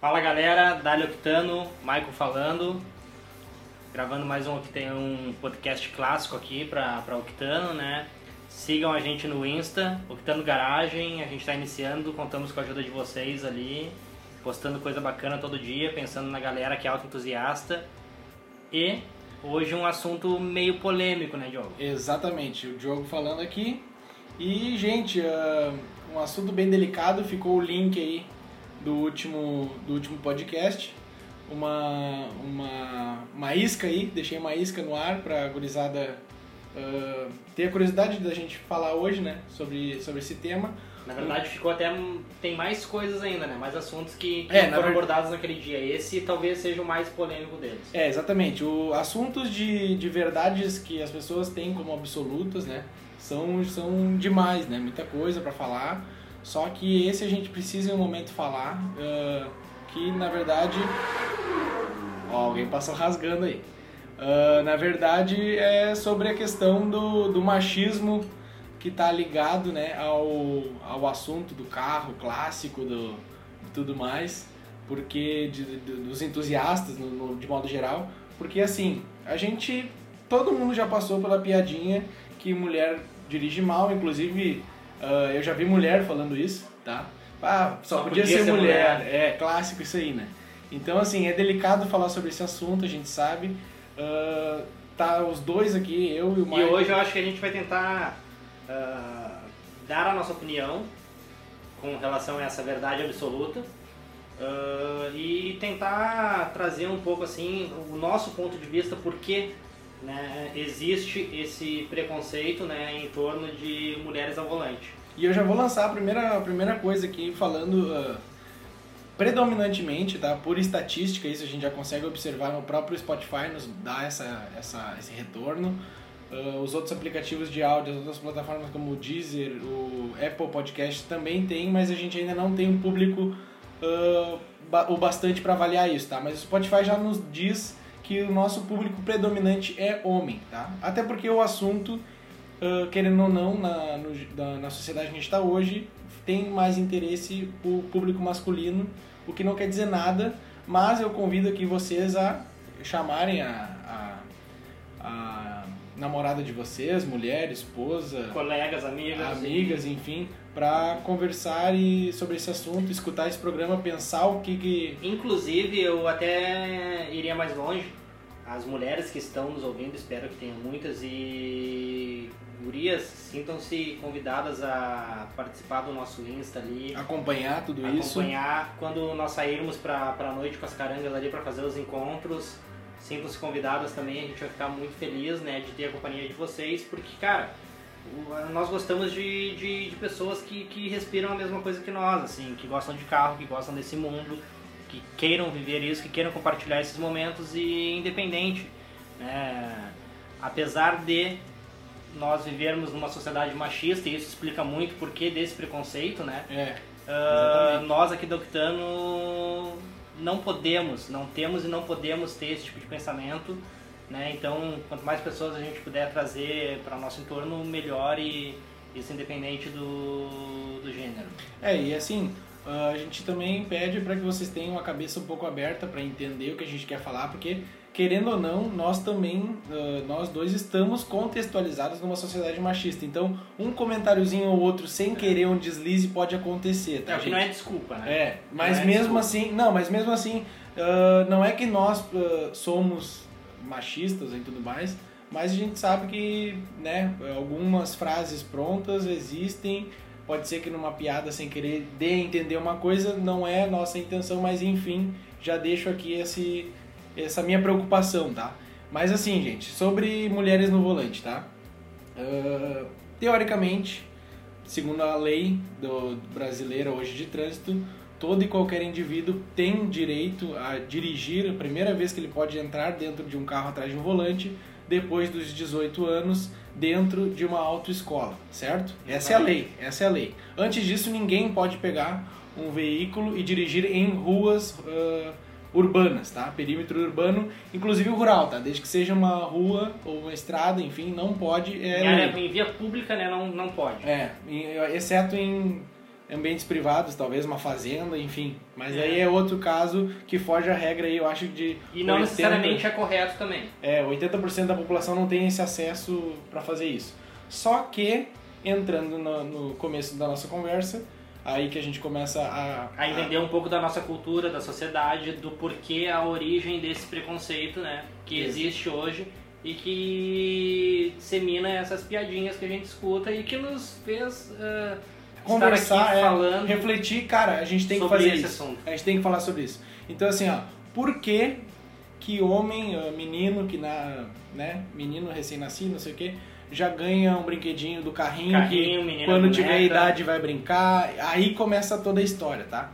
Fala galera, Dali Octano, Michael falando, gravando mais um Octano, um podcast clássico aqui para Octano, né? Sigam a gente no Insta, Octano Garagem, a gente está iniciando, contamos com a ajuda de vocês ali, postando coisa bacana todo dia, pensando na galera que é auto-entusiasta. E hoje um assunto meio polêmico, né, Diogo? Exatamente, o Diogo falando aqui. E, gente, uh, um assunto bem delicado, ficou o link aí do último, do último podcast. Uma, uma, uma isca aí, deixei uma isca no ar para a gurizada uh, ter a curiosidade da gente falar hoje, né, sobre, sobre esse tema. Na verdade, ficou até. Tem mais coisas ainda, né? Mais assuntos que, que É, foram na abordados naquele dia. Esse talvez seja o mais polêmico deles. É, exatamente. O, assuntos de, de verdades que as pessoas têm como absolutas, né? São, são demais, né? Muita coisa para falar. Só que esse a gente precisa em um momento falar. ah, que na verdade. Ó, alguém passou rasgando aí. Ah, na verdade é sobre a questão do, do machismo que tá ligado né, ao, ao assunto do carro clássico, do, de tudo mais porque de- de- dos entusiastas no, no- de modo geral, porque assim, a gente todo mundo já passou pela piadinha que mulher dirige mal, inclusive ah, eu já vi mulher falando isso, tá? Ah, só, podia, ser, mulher. É, clássico isso aí, né? Então assim, é delicado falar sobre esse assunto, a gente sabe. Ah, tá os dois aqui, eu e o E Maicon. hoje eu acho que a gente vai tentar ah, dar a nossa opinião com relação a essa verdade absoluta ah, e tentar trazer um pouco assim o nosso ponto de vista porque né, existe esse preconceito né, em torno de mulheres ao volante. E eu já vou lançar a primeira, a primeira coisa aqui falando ah, predominantemente, tá? Por estatística, isso a gente já consegue observar no próprio Spotify, nos dá essa, essa, esse retorno. Ah, os outros aplicativos de áudio, as outras plataformas como o Deezer, o Apple Podcast também tem, mas a gente ainda não tem um público ah, ba- o bastante para avaliar isso, tá? Mas o Spotify já nos diz que o nosso público predominante é homem, tá? Até porque o assunto querendo ou não, na, no- na, na sociedade que a gente está hoje, tem mais interesse o público masculino, o que não quer dizer nada, mas eu convido aqui vocês a chamarem a, a, a namorada de vocês, mulher, esposa, Colegas, amigas. amigas, enfim, para conversar e, sobre esse assunto, escutar esse programa, pensar o que que... Inclusive, eu até iria mais longe. As mulheres que estão nos ouvindo, espero que tenham muitas, e gurias, sintam-se convidadas a participar do nosso Insta ali. acompanhar tudo isso. acompanhar quando nós sairmos pra, pra noite com as carangas ali para fazer os encontros. Sintam-se convidadas também, a gente vai ficar muito feliz né, de ter a companhia de vocês, porque, cara, nós gostamos de, de, de pessoas que, que respiram a mesma coisa que nós, assim, que gostam de carro, que gostam desse mundo, que queiram viver isso, que queiram compartilhar esses momentos e independente. né? apesar de nós vivermos numa sociedade machista, e isso explica muito o porquê desse preconceito, né? É, Exatamente. nós aqui do Octano não podemos, não temos e não podemos ter esse tipo de pensamento, né? Então, quanto mais pessoas a gente puder trazer para nosso entorno, melhor e isso independente do, do gênero. É, e assim, ah, a gente também pede para que vocês tenham a cabeça um pouco aberta para entender o que a gente quer falar, porque querendo ou não, nós também, ah, nós dois estamos contextualizados numa sociedade machista. Então, um comentáriozinho ou outro sem querer um deslize pode acontecer, tá, É, o que gente? não é desculpa, né? É, mas é mesmo desculpa. assim, não, mas mesmo assim, ah, não é que nós somos machistas e tudo mais, mas a gente sabe que, né, algumas frases prontas existem, pode ser que numa piada sem querer dê a entender uma coisa, não é nossa intenção, mas enfim, já deixo aqui esse, essa minha preocupação, tá? Mas assim, gente, sobre mulheres no volante, tá? Ah, teoricamente, segundo a lei do brasileira hoje de trânsito, todo e qualquer indivíduo tem direito a dirigir a primeira vez que ele pode entrar dentro de um carro atrás de um volante depois dos 18 anos dentro de uma autoescola, certo? Essa é a lei, essa é a lei. Antes disso, ninguém pode pegar um veículo e dirigir em ruas ah, urbanas, tá? Perímetro urbano, inclusive rural, tá? Desde que seja uma rua ou uma estrada, enfim, não pode. É em, área, em via pública, né, não, não pode. É, em- exceto em ambientes privados, talvez uma fazenda, enfim. Mas é. aí é outro caso que foge à regra aí, eu acho de E não 80, necessariamente é correto também. É, 80% da população não tem esse acesso para fazer isso. Só que entrando no, no começo da nossa conversa, aí que a gente começa a, a entender a... um pouco da nossa cultura, da sociedade, do porquê a origem desse preconceito, né, que Isso. existe hoje e que dissemina essas piadinhas que a gente escuta e que nos fez uh, conversar, é, falando, refletir, cara, a gente tem que fazer isso. Assunto. A gente tem que falar sobre isso. Então assim, ó, por que que homem, menino que na, né, menino recém-nascido, não sei o quê, já ganha um brinquedinho do carrinho, carrinho que quando tiver idade vai brincar. Aí começa toda a história, tá?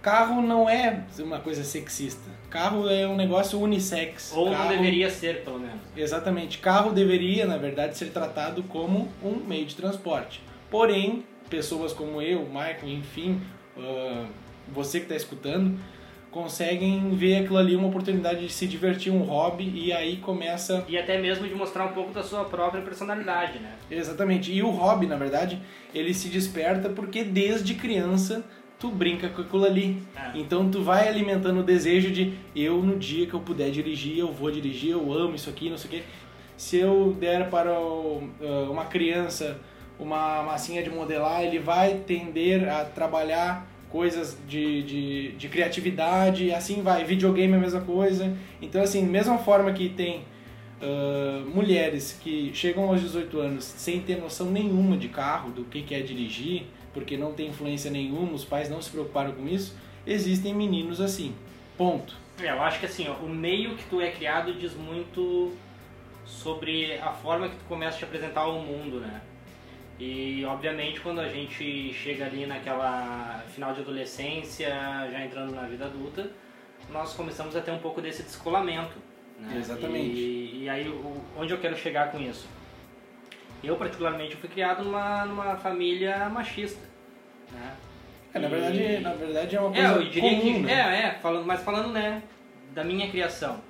Carro não é uma coisa sexista. Carro é um negócio unissex. Ou Carro... não deveria ser, pelo menos. Exatamente. Carro deveria, na verdade, ser tratado como um meio de transporte. Porém, pessoas como eu, Michael, enfim, uh, você que está escutando, conseguem ver aquilo ali uma oportunidade de se divertir, um hobby, e aí começa. E até mesmo de mostrar um pouco da sua própria personalidade, né? Exatamente. E o hobby, na verdade, ele se desperta porque desde criança tu brinca com aquilo ali. É. Então tu vai alimentando o desejo de eu no dia que eu puder dirigir, eu vou dirigir, eu amo isso aqui, não sei o quê. Se eu der para uma criança uma massinha de modelar, ele vai tender a trabalhar coisas de, de, de criatividade, assim vai. Videogame é a mesma coisa. Então, assim, mesma forma que tem uh, mulheres que chegam aos 18 anos sem ter noção nenhuma de carro, do que, que é dirigir, porque não tem influência nenhuma, os pais não se preocuparam com isso, existem meninos assim. Ponto. É, eu acho que assim, ó, o meio que tu é criado diz muito sobre a forma que tu começa a te apresentar ao mundo, né? E obviamente quando a gente chega ali naquela final de adolescência, já entrando na vida adulta, nós começamos a ter um pouco desse descolamento. Né? Exatamente. E, e aí onde eu quero chegar com isso? Eu particularmente fui criado numa, numa família machista. Né? É, na, verdade, na verdade é uma coisa é, eu diria comum, que, né? É, é, falando, mas falando né, da minha criação.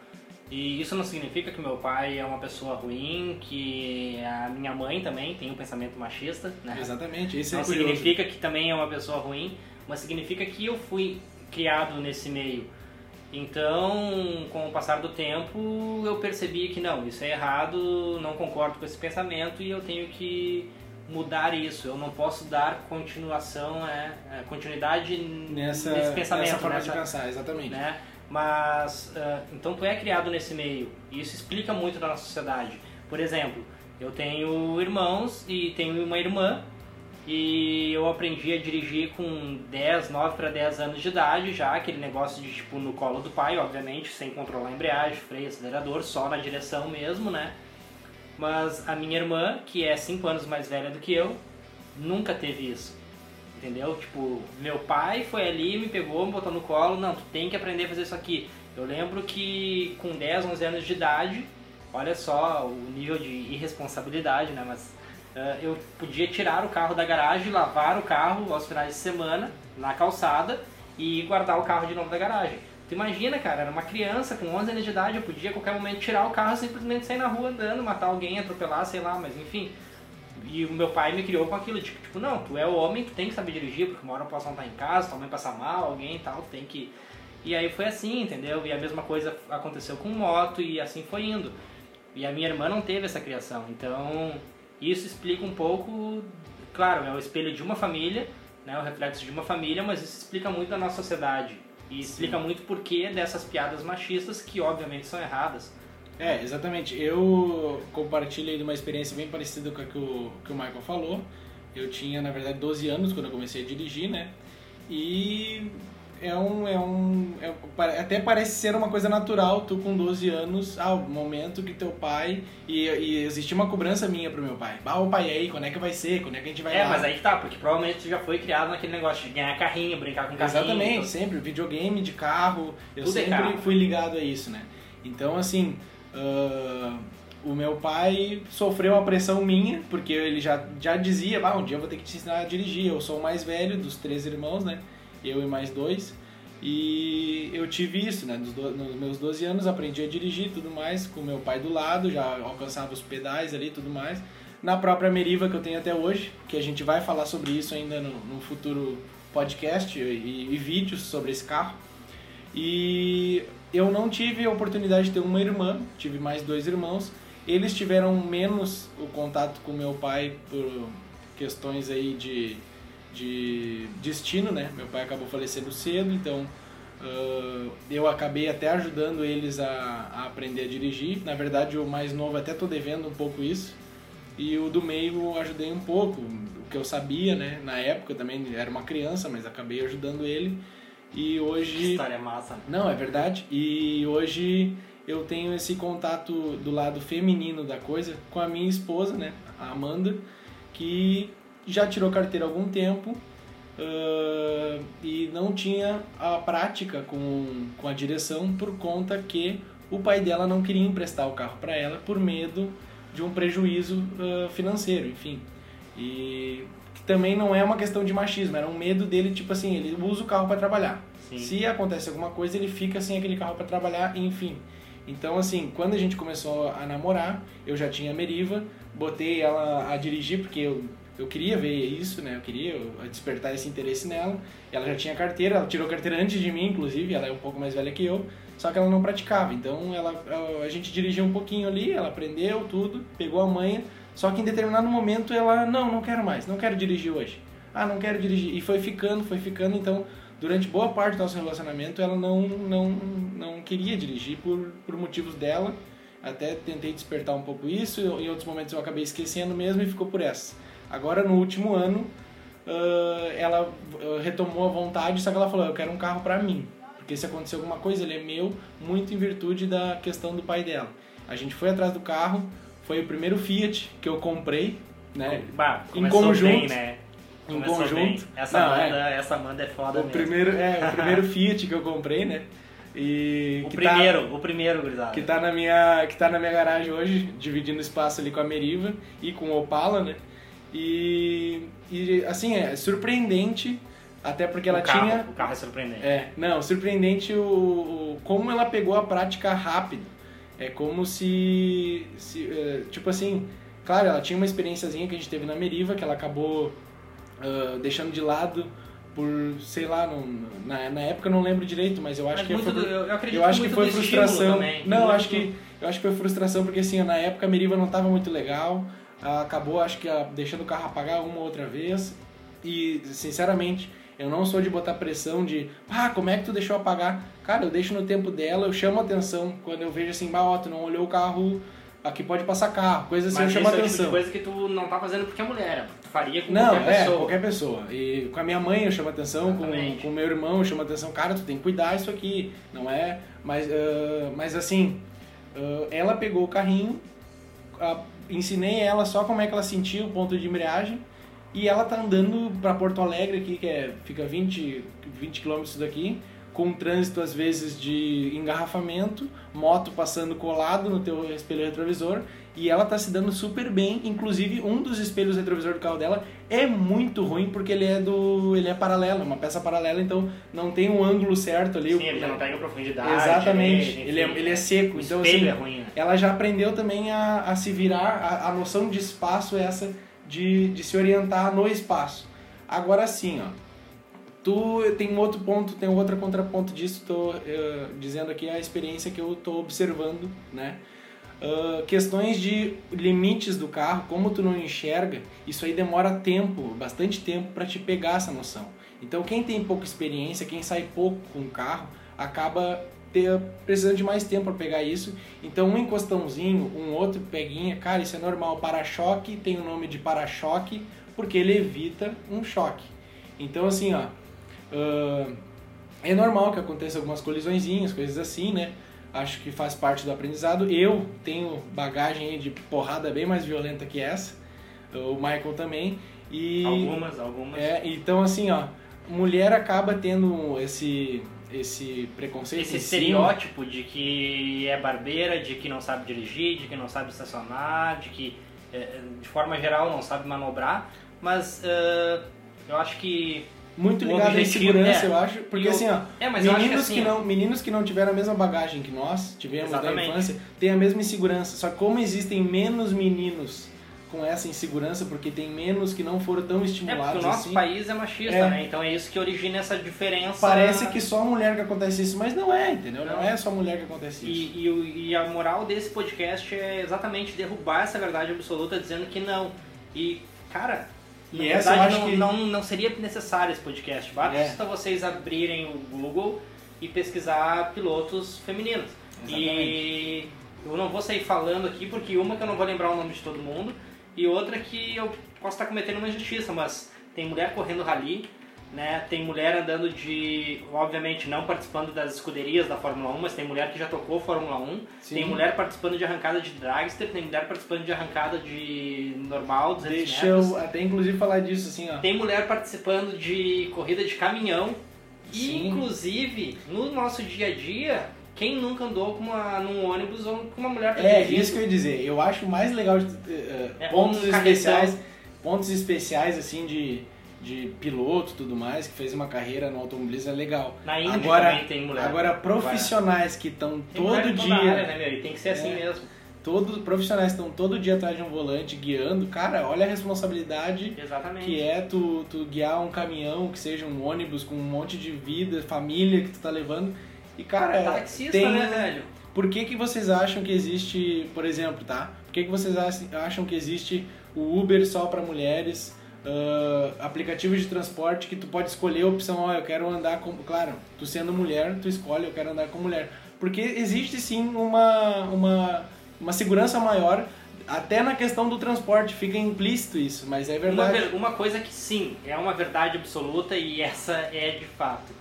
E isso não significa que meu pai é uma pessoa ruim, que a minha mãe também tem um pensamento machista, né? Exatamente, isso não é curioso. significa que também é uma pessoa ruim, mas significa que eu fui criado nesse meio. Então, com o passar do tempo, eu percebi que não, isso é errado, não concordo com esse pensamento e eu tenho que mudar isso. Eu não posso dar continuação, é, é continuidade nessa, nesse pensamento. Nessa forma nessa, de pensar, exatamente. Né? Mas, uh, então tu é criado nesse meio, e isso explica muito da nossa sociedade. Por exemplo, eu tenho irmãos e tenho uma irmã, e eu aprendi a dirigir com 10, 9 para 10 anos de idade já, aquele negócio de tipo no colo do pai, obviamente, sem controlar a embreagem, freio, acelerador, só na direção mesmo, né? Mas a minha irmã, que é 5 anos mais velha do que eu, nunca teve isso. Entendeu? Tipo, meu pai foi ali, me pegou, me botou no colo, não, tu tem que aprender a fazer isso aqui. Eu lembro que com 10, 11 anos de idade, olha só o nível de irresponsabilidade, né? Mas uh, eu podia tirar o carro da garagem, lavar o carro aos finais de semana na calçada e guardar o carro de novo da garagem. Tu imagina, cara, era uma criança com 11 anos de idade, eu podia a qualquer momento tirar o carro simplesmente sair na rua andando, matar alguém, atropelar, sei lá, mas enfim. E o meu pai me criou com aquilo, tipo, tipo, não, tu é o homem, tu tem que saber dirigir, porque uma hora eu posso não estar em casa, tua mãe passa mal, alguém e tal, tem que... E aí foi assim, entendeu? E a mesma coisa aconteceu com moto e assim foi indo. E a minha irmã não teve essa criação, então isso explica um pouco, claro, é o espelho de uma família, né, o reflexo de uma família, mas isso explica muito da nossa sociedade. E explica Sim. muito porquê dessas piadas machistas que obviamente são erradas. É, exatamente. Eu compartilhei de uma experiência bem parecida com a que o, que o Michael falou. Eu tinha, na verdade, 12 anos quando eu comecei a dirigir, né? E é um. É um é, até parece ser uma coisa natural, tu com 12 anos, ah, o momento que teu pai. E, e existia uma cobrança minha pro meu pai. Ah, o pai aí, quando é que vai ser? Quando é que a gente vai É, lá? mas aí que tá, porque provavelmente tu já foi criado naquele negócio de ganhar carrinho, brincar com carrinho. Exatamente, então... sempre. Videogame de carro. Eu Tudo é sempre carro. fui ligado a isso, né? Então, assim, Uh, o meu pai sofreu uma pressão minha, porque ele já, já dizia, ah, um dia eu vou ter que te ensinar a dirigir. Eu sou o mais velho dos três irmãos, né? Eu e mais dois. E eu tive isso, né? Nos, do, nos meus 12 anos aprendi a dirigir tudo mais, com meu pai do lado, já alcançava os pedais ali tudo mais. na própria Meriva que eu tenho até hoje, que a gente vai falar sobre isso ainda no, no futuro podcast e, e vídeos sobre esse carro. E eu não tive a oportunidade de ter uma irmã, tive mais dois irmãos. Eles tiveram menos o contato com meu pai por questões aí de, de destino, né? Meu pai acabou falecendo cedo, então uh, eu acabei até ajudando eles a, a, aprender a dirigir. Na verdade, o mais novo até tô devendo um pouco isso. E o do meio eu ajudei um pouco, o que eu sabia, né? Na época também era uma criança, mas acabei ajudando ele. E hoje. Que história massa. Não, é verdade. E hoje eu tenho esse contato do lado feminino da coisa com a minha esposa, né? A Amanda, que já tirou carteira há algum tempo uh, e não tinha a prática com, com a direção por conta que o pai dela não queria emprestar o carro para ela por medo de um prejuízo uh, financeiro, enfim. E também não é uma questão de machismo, era um medo dele, tipo assim, ele usa o carro para trabalhar. Sim. Se acontece alguma coisa, ele fica sem aquele carro para trabalhar, enfim. Então, assim, quando a gente começou a namorar, eu já tinha a Meriva, botei ela a dirigir, porque eu, eu queria ver isso, né? Eu queria despertar esse interesse nela. Ela já tinha carteira, ela tirou carteira antes de mim, inclusive, ela é um pouco mais velha que eu, só que ela não praticava. Então, ela, a gente dirigia um pouquinho ali, ela aprendeu tudo, pegou a manha, só que em determinado momento ela, não, não quero mais, não quero dirigir hoje. Ah, não quero dirigir. E foi ficando, foi ficando, então durante boa parte do nosso relacionamento ela não, não, não queria dirigir por, por motivos dela. Até tentei despertar um pouco isso, em outros momentos eu acabei esquecendo mesmo e ficou por essa. Agora no último ano uh, ela retomou a vontade, só que ela falou: Eu quero um carro para mim. Porque se acontecer alguma coisa, ele é meu, muito em virtude da questão do pai dela. A gente foi atrás do carro, foi o primeiro Fiat que eu comprei, né? Bah, em conjunto. Bem, né? em conjunto. Essa, Não, Amanda, é. essa Amanda é foda o mesmo. Primeiro, é, o primeiro Fiat que eu comprei, né? E o primeiro, tá, o primeiro, gurizada. Que tá na minha, que tá na minha garagem hoje, dividindo espaço ali com a Meriva e com o Opala, né? E, e assim, é surpreendente, até porque ela carro, tinha... O carro é surpreendente. É, não, surpreendente o, o, como ela pegou a prática rápido. É como se, se é, tipo assim, claro, ela tinha uma experiênciazinha que a gente teve na Meriva, que ela acabou uh, deixando de lado por, sei lá, não, na, na época eu não lembro direito, mas eu acho mas que foi, eu, eu, eu acho que foi frustração. Também. Não, muito acho que eu acho que foi frustração porque assim, na época a Meriva não estava muito legal, acabou acho que deixando o carro apagar uma ou outra vez e sinceramente eu não sou de botar pressão de, ah, como é que tu deixou apagar? Cara, eu deixo no tempo dela, eu chamo atenção quando eu vejo assim, bah, ó, tu não olhou o carro aqui pode passar carro, coisa assim, Mas eu chamo é atenção. Tipo coisa que tu não tá fazendo porque é mulher, tu faria com não, qualquer é, pessoa. qualquer pessoa. E com a minha mãe eu chamo atenção, com o meu irmão eu chamo atenção, cara, tu tem que cuidar isso aqui, não é? Mas, uh, mas assim, uh, ela pegou o carrinho, uh, ensinei ela só como é que ela sentia o ponto de embreagem, e ela tá andando para Porto Alegre aqui, que é, fica 20, 20 quilômetros daqui, com trânsito às vezes de engarrafamento, moto passando colado no teu espelho retrovisor e ela tá se dando super bem, inclusive um dos espelhos retrovisor do carro dela é muito ruim porque ele é do ele é paralelo, uma peça paralela, então não tem um ângulo certo ali. Sim, ele já não pega profundidade. Exatamente, ele, ele, é, ele é seco, o então assim, é ruim. Né? ela já aprendeu também a, a se virar, a, a noção de espaço é essa de, de se orientar no espaço. Agora sim, ó, Tu tem um outro ponto, tem um outro contraponto disso, estou uh, dizendo aqui a experiência que eu estou observando, né? Uh, questões de limites do carro, como tu não enxerga, isso aí demora tempo, bastante tempo para te pegar essa noção. Então quem tem pouca experiência, quem sai pouco com o carro, acaba ter, precisando de mais tempo para pegar isso. Então um encostãozinho, um outro peguinha, cara, isso é normal. Para-choque tem o nome de para-choque porque ele evita um choque. Então assim, ó, Uh, é normal que aconteça algumas colisõezinhas, coisas assim, né? Acho que faz parte do aprendizado. Eu tenho bagagem de porrada bem mais violenta que essa. O Michael também. E, algumas, algumas. É, então assim, ó, mulher acaba tendo esse esse preconceito esse estereótipo de que é barbeira, de que não sabe dirigir, de que não sabe estacionar, de que é, de forma geral não sabe manobrar, mas uh, eu acho que muito ligado à segurança, é, eu acho. Porque eu, assim, ó, é, meninos, que, assim, que não, meninos que não tiveram a mesma bagagem que nós tivemos exatamente. da infância, têm a mesma insegurança. Só que como existem menos meninos com essa insegurança porque tem menos que não foram tão É, estimulados porque o nosso assim. país é machista, É. né? Então é isso que origina essa diferença. Parece que só a mulher que acontece isso, mas não é, entendeu? Não, Não. é só a mulher que acontece isso. E, e, e a moral desse podcast é exatamente derrubar essa verdade absoluta dizendo que não. E, cara, E na essa verdade não, que- não, não seria necessário esse podcast. Basta É. vocês abrirem o Google e pesquisar pilotos femininos. E eu não vou sair falando aqui porque uma que eu não vou lembrar o nome de todo mundo e outra que eu posso estar cometendo uma injustiça, mas tem mulher correndo rally, né? Tem mulher andando de, obviamente não participando das escuderias da Fórmula 1, mas tem mulher que já tocou Fórmula 1, Sim. tem mulher participando de arrancada de dragster, tem mulher participando de arrancada de normal, 200 Deixa metros. eu até inclusive falar disso assim, ó. Tem mulher participando de corrida de caminhão. E, inclusive, no nosso dia a dia, quem nunca andou com uma, num ônibus ou com uma mulher É, dirigindo? isso que eu ia dizer. Eu acho mais legal de, eh, É, pontos um especiais, pontos especiais assim de, de piloto e tudo mais, que fez uma carreira no automobilismo é legal. Na Índia Agora- também tem mulher. Agora profissionais que estão todo dia, área, né, meu? E tem que ser assim É. mesmo. todos profissionais que estão todo dia atrás de um volante guiando, cara, olha a responsabilidade Exatamente. que é tu, tu guiar um caminhão, que seja um ônibus com um monte de vida, família que tu tá levando. E cara, Taxista, tem né, velho? Por que, que vocês acham que existe, por exemplo, tá? Por que, que vocês ach- acham que existe o Uber só para mulheres? ah, aplicativos de transporte que tu pode escolher a opção, ó, eu quero andar com. Claro, tu sendo mulher, tu escolhe, eu quero andar com mulher. Porque existe sim uma, uma, uma segurança maior, até na questão do transporte, fica implícito isso, mas é Uma, verdade. ver- uma coisa que sim, é uma verdade absoluta e essa é de fato.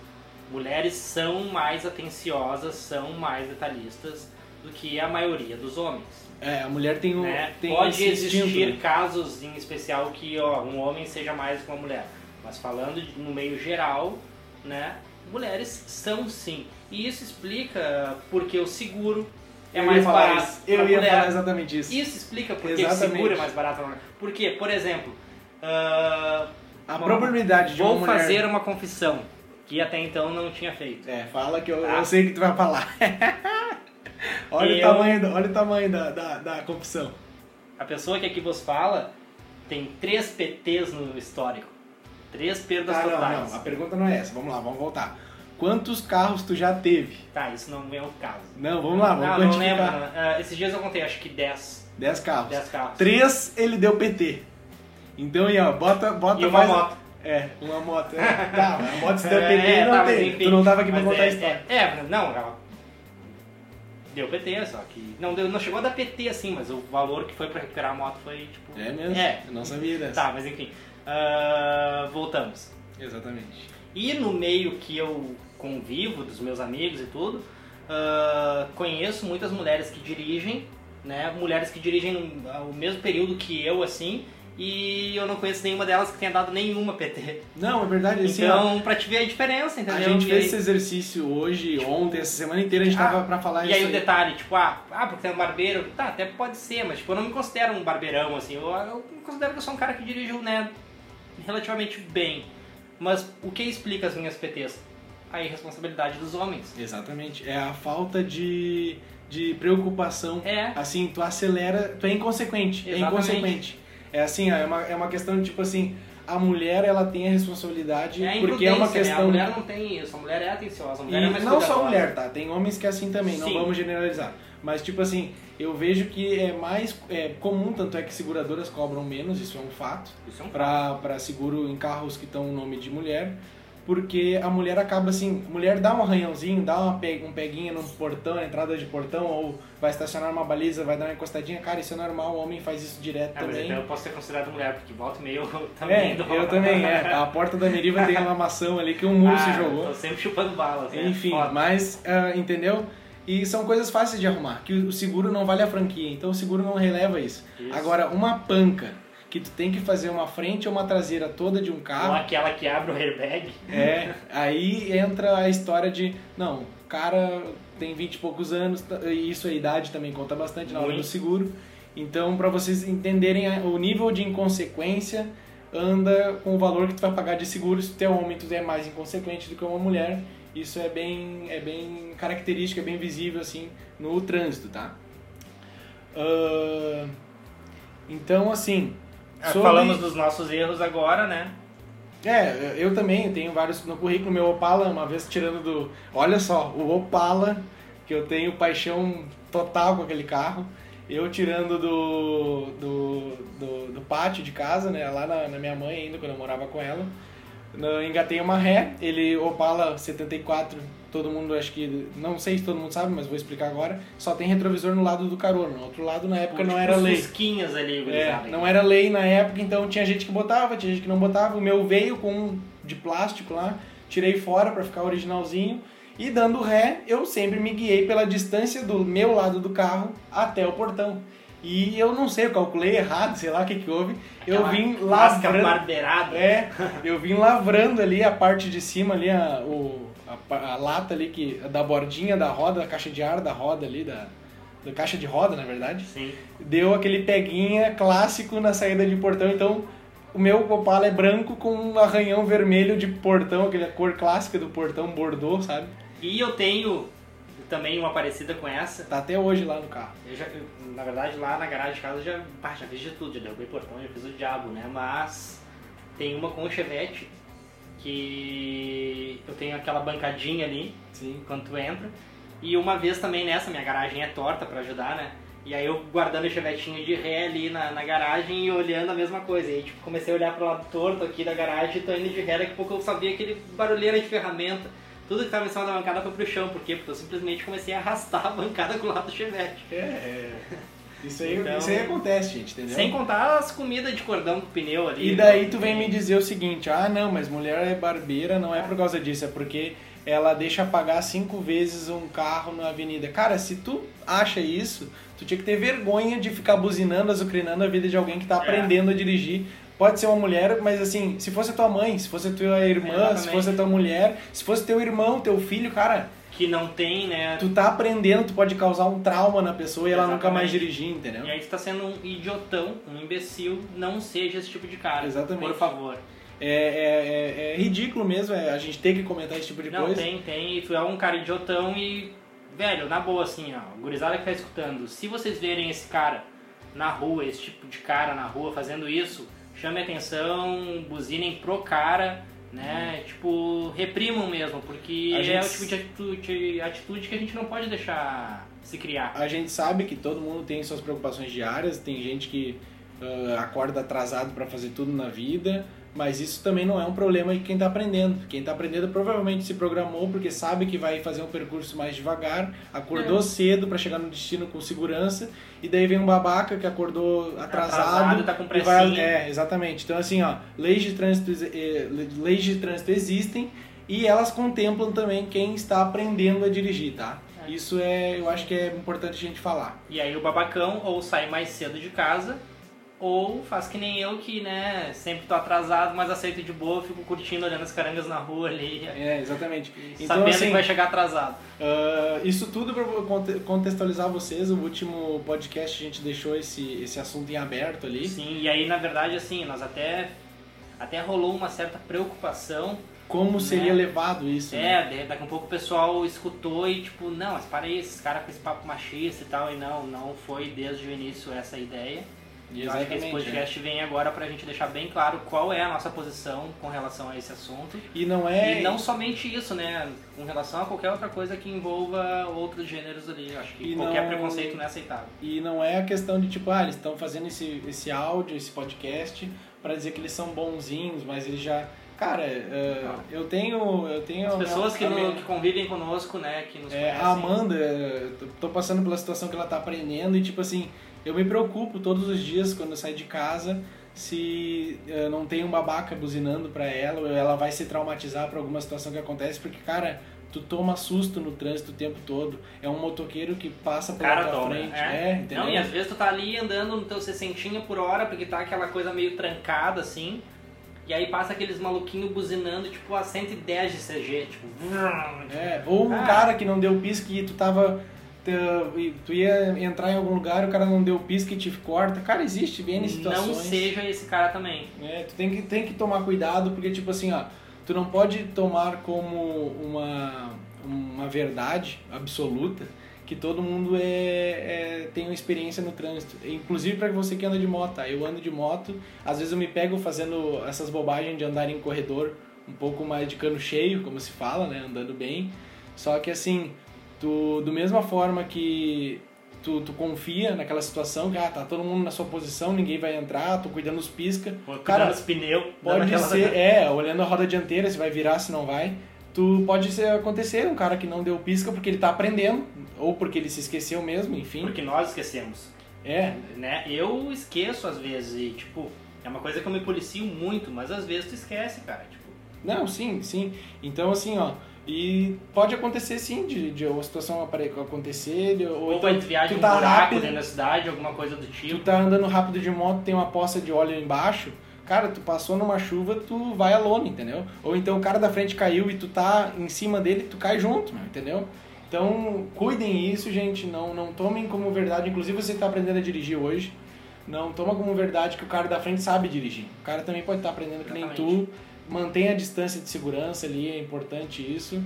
Mulheres são mais atenciosas, são mais detalhistas do que a maioria dos homens. É, a mulher tem um. né? Tem Pode existir instinto, né? casos em especial que ó, um homem seja mais que uma mulher, mas falando no meio geral, né, mulheres são sim. E isso explica porque o seguro é Eu mais barato isso. Eu ia mulher. falar exatamente isso. Isso explica porque o Exatamente. seguro é mais barato. Porque, por exemplo, ah, A uma- probabilidade de uma vou mulher. fazer uma confissão que até então não tinha feito. É, fala que eu, Tá. eu sei que tu vai falar. olha, o Eu- tamanho, da- olha o tamanho da, da, da confissão. A pessoa que aqui vos fala tem três PTs no histórico. Três perdas Tá, não, totais. não, a pergunta não é essa. Vamos lá, vamos voltar. Quantos carros tu já teve? Tá, isso não é o caso. Não, vamos lá, vamos não, não lembro. quantificar. não. Ah, esses dias eu contei, acho que 10. 10 carros. 10 carros. Três ele deu PT. Então aí, ó, bota, bota E uma mais- moto. É, uma moto. É. Tá, a moto se deu PT É, não tá, tem. enfim. tu não tava aqui pra contar é, a história. É, é, não, ela deu PT, só que. Não, deu, não chegou a dar PT assim, mas o valor que foi pra recuperar a moto foi tipo. É, mesmo? É. Eu não sabia dessa. Tá, mas enfim. Ah, voltamos. Exatamente. E no meio que eu convivo, dos meus amigos e tudo, ah, conheço muitas mulheres que dirigem, né? Mulheres que dirigem o mesmo período que eu, assim, e eu não conheço nenhuma delas que tenha dado nenhuma PT. Não, é verdade, assim, ó, Então, pra te ver a diferença, entendeu? a gente E fez aí- esse exercício hoje, ontem, essa semana inteira, a gente Ah, tava pra falar E isso aí o detalhe, tipo, ah, ah, porque tem um barbeiro, tá, até pode ser, mas tipo, eu não me considero um barbeirão, assim, eu, eu considero que eu sou um cara que dirige, né, relativamente bem. Mas o que explica as minhas PTs? A irresponsabilidade dos homens. Exatamente. É a falta de, de preocupação. É. Assim, tu acelera, tu é inconsequente. É Exatamente. inconsequente. É assim, é uma, é uma questão de tipo assim, a mulher ela tem a responsabilidade É a porque é uma imprudência, né? questão. A mulher não tem isso, a mulher é atenciosa, a mulher E é mais não só cuidadosa. mulher, tá? Tem homens que é assim também, não Sim. vamos generalizar. Mas tipo assim, eu vejo que é mais é, comum, tanto é que seguradoras cobram menos, isso é um fato. Isso é um para para seguro em carros que estão no nome de mulher, porque a mulher acaba assim, a mulher dá um arranhãozinho, dá uma pe um peguinha no portão, entrada de portão, ou vai estacionar uma baliza, vai dar uma encostadinha, cara, isso é normal, o homem faz isso direto mas também. então eu posso ser considerado mulher, porque volta e meio eu também É, dou- eu também, é. A porta da Meriva tem uma maçã ali que um muro se Ah, jogou. Tô sempre chupando balas, né? Enfim, Foda. mas, ah, entendeu? E são coisas fáceis de arrumar, que o seguro não vale a franquia, então o seguro não releva isso. Isso. Agora, uma panca, que tu tem que fazer uma frente ou uma traseira toda de um carro, Ou aquela que abre o airbag. É, aí entra a história de, não, o cara tem 20 e poucos anos, tá- e isso a idade também conta bastante na hora do seguro. Então, para vocês entenderem o nível de inconsequência, anda com o valor que tu vai pagar de seguro se tu é homem, tu é mais inconsequente do que uma mulher. Isso é bem, é bem característico, é bem visível assim no trânsito, tá? Ah, Então, assim. Ah, sobre- Falamos dos nossos erros agora, né? É, eu também tenho vários no currículo. Meu Opala, uma vez tirando do. Olha só, o Opala, que eu tenho paixão total com aquele carro. Eu tirando do, do, do, do pátio de casa, né? Lá na, na minha mãe ainda, quando eu morava com ela. Engatei uma ré, ele Opala 74, todo mundo acho que. Não sei se todo mundo sabe, mas vou explicar agora. Só tem retrovisor no lado do carona. No outro lado, na época, não Tipo era os lei. fusquinhas ali, É, não era lei na época, então tinha gente que botava, tinha gente que não botava. O meu veio com um de plástico lá, tirei fora pra ficar originalzinho. E dando ré, eu sempre me guiei pela distância do meu lado do carro até o portão. E eu não sei, eu calculei errado, sei lá o que que houve. Eu Aquela vim lavrando. barbeirada. É, eu vim lavrando ali a parte de cima ali, a, o, a, a lata ali que, da bordinha da roda, a caixa de ar da roda ali, da, da caixa de roda, na verdade Sim. deu aquele peguinha clássico na saída de portão. Então, o meu Opala é branco com um arranhão vermelho de portão, aquela cor clássica do portão Bordeaux, sabe? E eu tenho também uma parecida com essa. Tá até hoje lá no carro. Eu já, na verdade, lá na garagem de casa eu já, pá, já fiz de tudo, já derrubei portão, já fiz o diabo, né? Mas tem uma com o Chevette que eu tenho aquela bancadinha ali Sim. quando tu entra. E uma vez também nessa, minha garagem é torta pra ajudar, né? E aí eu guardando o chevetinho de ré ali na, na garagem e olhando a mesma coisa. E aí tipo, comecei a olhar pro lado torto aqui da garagem e tô indo de ré, daqui a pouco eu sabia aquele barulheira de ferramenta. Tudo que tava em cima da bancada foi pro chão, por quê? Porque eu simplesmente comecei a arrastar a bancada com o lado do chevette. É, é. Isso aí, Então- isso aí acontece, gente, entendeu? Sem contar as comidas de cordão com pneu ali. E daí tu vem me dizer o seguinte, ah não, mas mulher é barbeira, não é por causa disso, é porque ela deixa pagar cinco vezes um carro na avenida. Cara, se tu acha isso, tu tinha que ter vergonha de ficar buzinando, azucrinando a vida de alguém que tá É. aprendendo a dirigir. Pode ser uma mulher, mas assim, se fosse a tua mãe, se fosse a tua irmã, se Exatamente. fosse a tua mulher, se fosse teu irmão, teu filho, cara, Que não tem, né? tu tá aprendendo, tu pode causar um trauma na pessoa e ela nunca mais Exatamente. dirigir, entendeu? E aí tu tá sendo um idiotão, um imbecil, não seja esse tipo de cara. Exatamente. Por favor. É, é, é- é ridículo mesmo é, a gente ter que comentar esse tipo de Não, coisa. tem, tem. E tu é um cara idiotão e. Velho, na boa, assim, ó. Gurizada que tá escutando. Se vocês verem esse cara na rua, esse tipo de cara na rua fazendo isso, chame atenção, buzinem pro cara, né? Tipo, reprimam mesmo, porque A é gente- o tipo de atitude, atitude que a gente não pode deixar se criar. A gente sabe que todo mundo tem suas preocupações diárias, tem gente que ah, acorda atrasado para fazer tudo na vida, mas isso também não é um problema de quem está aprendendo. Quem está aprendendo provavelmente se programou porque sabe que vai fazer um percurso mais devagar, acordou É. cedo para chegar no destino com segurança, e daí vem um babaca que acordou atrasado, Atrasado, tá com vai, pressinha. é, exatamente. Então assim, ó, leis de trânsito eh, leis de trânsito existem e elas contemplam também quem está aprendendo a dirigir, tá? É. Isso é, eu acho que é importante a gente falar. E aí o babacão ou sai mais cedo de casa, ou faz que nem eu que, né, sempre tô atrasado, mas aceito de boa, fico curtindo, olhando as carangas na rua ali, É, exatamente. Então, sabendo assim, que vai chegar atrasado. ah, isso tudo para contextualizar vocês, o último podcast a gente deixou esse, esse assunto em aberto ali. Sim, e aí na verdade assim, nós até até rolou uma certa preocupação. Como seria Né? levado isso? né? É, de- daqui a pouco o pessoal escutou e tipo, não, mas para aí, esses caras com esse papo machista e tal, e não, não foi desde o início essa ideia. E eu acho que esse Exatamente, podcast vem agora pra gente deixar bem claro qual é a nossa posição com relação a esse assunto. E não é. E não somente isso, né? Com relação a qualquer outra coisa que envolva outros gêneros ali. Acho que E qualquer não- preconceito não é aceitável. E não é a questão de tipo, ah, eles estão fazendo esse, esse áudio, esse podcast para dizer que eles são bonzinhos, mas eles já. Cara, eh, eu tenho. Eu tenho As pessoas que, a minha- que convivem conosco, né? Que nos É, conhecem. a Amanda, tô passando pela situação que ela tá aprendendo e tipo assim, eu me preocupo todos os dias quando eu saio de casa se eh, não tem um babaca buzinando pra ela ou ela vai se traumatizar por alguma situação que acontece, porque cara, tu toma susto no trânsito o tempo todo. É um motoqueiro que passa pela cara tua frente, é. é, entendeu? Não, e às vezes tu tá ali andando no teu 60 por hora, porque tá aquela coisa meio trancada assim. E aí passa aqueles maluquinhos buzinando, tipo, a 110 de CG, tipo... É, ou um Ah. cara que não deu pisca e tu tava. Tu, ia entrar em algum lugar, o cara não deu pisca e te corta. Cara, existe bem situações. Não seja esse cara também. É, tu tem que, tem que tomar cuidado, porque, tipo assim, ó, tu não pode tomar como uma, uma verdade absoluta que todo mundo é, é tem uma experiência no trânsito. Inclusive para você que anda de moto, tá? Eu ando de moto, às vezes eu me pego fazendo essas bobagens de andar em corredor um pouco mais de cano cheio, como se fala, né? Andando bem. Só que assim, tu, do mesma forma que tu, tu confia naquela situação que ah, tá todo mundo na sua posição, ninguém vai entrar, tô cuidando dos pisca. Cara, os pneus. Pode ser, é, olhando a roda dianteira, se vai virar, se não vai tu pode ser, acontecer um cara que não deu pisca porque ele tá aprendendo, ou porque ele se esqueceu mesmo, enfim. Porque nós esquecemos. É. Né? Eu esqueço às vezes e, tipo, é uma coisa que eu me policio muito, mas às vezes tu esquece, cara. Tipo... Não, sim, sim. Então, assim, ó, e pode acontecer sim, de, de uma situação acontecer. De, ou, ou então, viagem tu tá um rápido dentro da cidade, alguma coisa do tipo. Tu tá andando rápido de moto, tem uma poça de óleo embaixo cara, tu passou numa chuva, tu vai alone, entendeu? Ou então o cara da frente caiu e tu tá em cima dele, tu cai junto, entendeu? Então, cuidem isso, gente, não, não tomem como verdade, inclusive você está aprendendo a dirigir hoje, não toma como verdade que o cara da frente sabe dirigir. O cara também pode estar tá aprendendo que nem tu, mantenha a distância de segurança ali, é importante isso.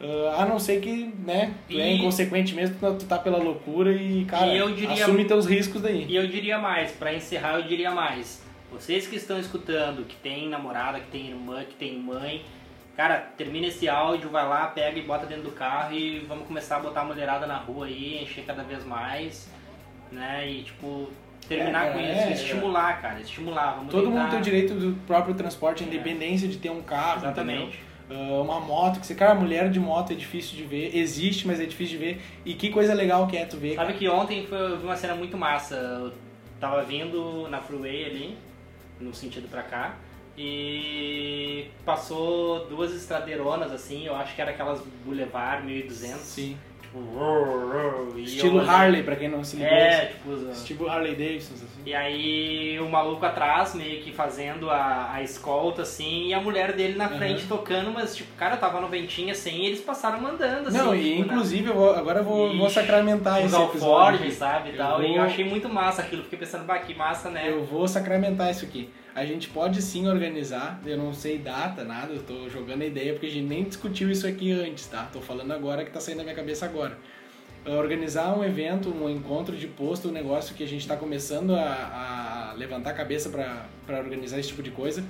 Uh, a não ser que, né, tu é e... é inconsequente mesmo, tu tá pela loucura e, cara, e diria... assume teus riscos daí. E eu diria mais, para encerrar, eu diria mais vocês que estão escutando, que tem namorada, que tem irmã, que tem mãe, cara, termina esse áudio, vai lá, pega e bota dentro do carro e vamos começar a botar a mulherada na rua aí, encher cada vez mais, né? E tipo, terminar é, com isso, é, estimular, cara, estimular. Todo tentar... mundo tem o direito do próprio transporte, a independência de ter um carro, Exatamente. Uh, uma moto, que você, cara, mulher de moto é difícil de ver, existe, mas é difícil de ver. E que coisa legal que é tu ver. Sabe cara. que ontem foi, eu vi uma cena muito massa. Eu tava vindo na freeway ali, no sentido para cá. E passou duas estradeironas assim, eu acho que era aquelas Boulevard 1200. Sim. Tipo, Estilo Harley, pra quem não se ligou. É, tipo. Estilo Harley Davidson, assim. E aí o maluco atrás, meio que fazendo a, a escolta, assim, e a mulher dele na frente uhum. tocando, mas, tipo, cara, tava no ventinho assim e eles passaram mandando, assim. Não, e tipo, inclusive, eu vou, agora eu vou, vou sacramentar esse episódio. sabe, e tal. Vou... E eu achei muito massa aquilo, fiquei pensando, bah, que massa, né? Eu vou sacramentar isso aqui. A gente pode sim organizar, eu não sei data, nada, eu tô jogando a ideia porque a gente nem discutiu isso aqui antes, tá? Tô falando agora que tá saindo da minha cabeça agora. É organizar um evento, um encontro de posto, um negócio que a gente está começando a, a, levantar a cabeça para organizar esse tipo de coisa,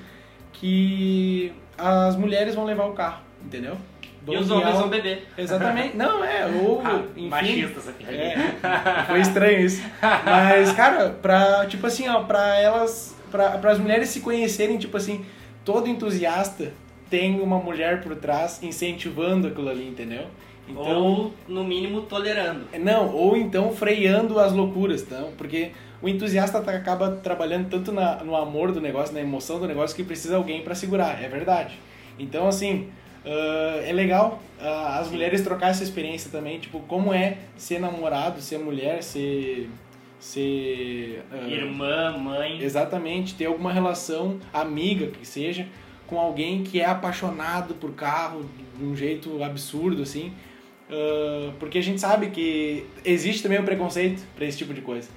que as mulheres vão levar o carro, entendeu? e os homens vão beber. Exatamente. Não, é, ou. Ah, enfim, machista essa é, Foi estranho isso. Mas, cara, pra, tipo assim, ó, pra elas para as mulheres se conhecerem, tipo assim, todo entusiasta tem uma mulher por trás incentivando aquilo ali, entendeu? Então, ou, no mínimo, tolerando. É, não, ou então freando as loucuras, então, porque o entusiasta tá, acaba trabalhando tanto na, no amor do negócio, na emoção do negócio, que precisa alguém para segurar, é verdade. Então, assim, uh, é legal uh, as mulheres trocar essa experiência também, tipo, como é ser namorado, ser mulher, ser ser. Uh, Irmã, mãe. Exatamente, ter alguma relação amiga que seja com alguém que é apaixonado por carro de um jeito absurdo, assim. Uh, porque a gente sabe que existe também um preconceito para esse tipo de coisa.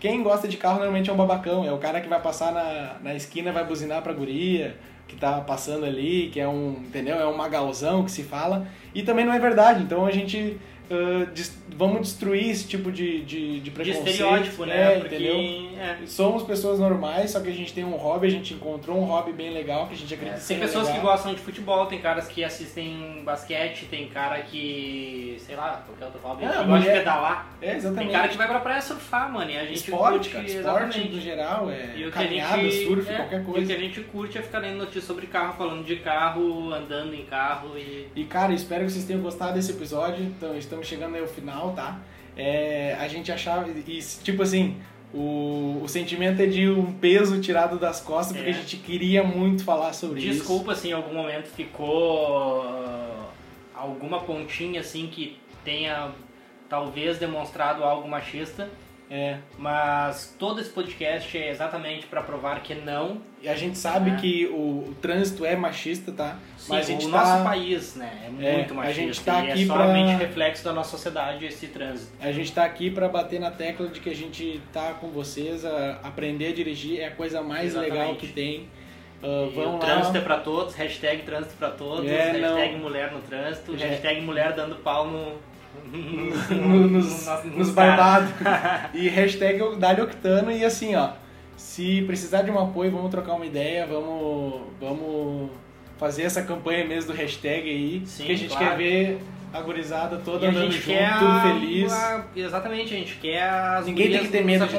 Quem gosta de carro normalmente é um babacão, é o cara que vai passar na, na esquina vai buzinar pra guria, que tá passando ali, que é um, entendeu? É um magalzão que se fala. E também não é verdade, então a gente uh, vamos destruir esse tipo de, de, de preconceito. De estereótipo, né? É, Porque, entendeu? É. Somos pessoas normais, só que a gente tem um hobby, a gente encontrou um hobby bem legal, que a gente acredita é, Tem pessoas legal. que gostam de futebol, tem caras que assistem basquete, tem cara que, sei lá, qualquer outro hobby, é, que gosta de pedalar. É, exatamente. Tem cara que vai pra praia surfar, mano, e a gente esporte, curte, cara, esporte no geral, é e caminhada, gente, surf, é, qualquer coisa. E o que a gente curte é ficar lendo notícias sobre carro, falando de carro, andando em carro e... E, cara, espero que vocês tenham gostado desse episódio, então estamos chegando aí ao final, tá? É, a gente achava, e, tipo assim, o, o sentimento é de um peso tirado das costas, porque é. a gente queria muito falar sobre Desculpa, isso. Desculpa se em algum momento ficou uh, alguma pontinha assim que tenha talvez demonstrado algo machista. É. Mas todo esse podcast é exatamente para provar que não. E a gente sabe é. que o, o, trânsito é machista, tá? Sim, Mas a gente o tá... nosso país, né, é muito é, machista. A gente tá aqui é somente pra... reflexo da nossa sociedade esse trânsito. A gente tá aqui para bater na tecla de que a gente tá com vocês, a aprender a dirigir é a coisa mais exatamente. legal que tem. Uh, vão trânsito lá. é pra todos, hashtag trânsito pra todos, é, hashtag não. mulher no trânsito, hashtag mulher dando pau no, no- nos, Nos- barbados. e hashtag Dali Octano e assim, ó. Se precisar de um apoio, vamos trocar uma ideia, vamos, vamos fazer essa campanha mesmo do hashtag aí. Sim, que a gente claro. quer ver a gurizada toda E andando junto, a- feliz. a- exatamente, a gente quer as Ninguém tem que ter medo de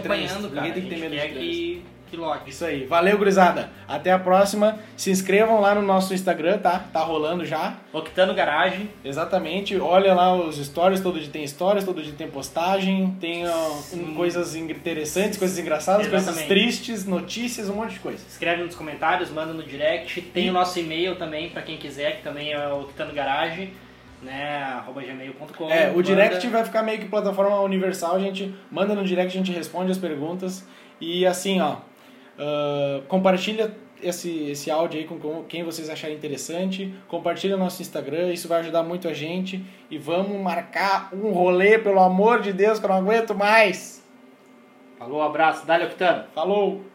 cara. ninguém tem que ter medo de quer que, que lote. Isso aí. Valeu, gurizada. Até a próxima. Se inscrevam lá no nosso Instagram, tá? Tá rolando já. Octano Garagem. Exatamente. Olha lá os stories, todo dia tem stories, todo dia tem postagem, tem Sim. coisas interessantes, coisas engraçadas, coisas Exatamente. tristes, notícias, um monte de coisa. Escreve nos comentários, manda no direct. Tem E- o nosso e-mail também, pra quem quiser, que também é o Octano Garagem, né? arroba gmail.com. É, o Manda- direct vai ficar meio que plataforma universal, a gente manda no direct, a gente responde as perguntas. E assim, ó, ah, compartilha esse, esse áudio aí com, com quem vocês acharem interessante, compartilha nosso Instagram, isso vai ajudar muito a gente. E vamos marcar um rolê, pelo amor de Deus, que eu não aguento mais. Falou, abraço. Dale, Octano. Falou!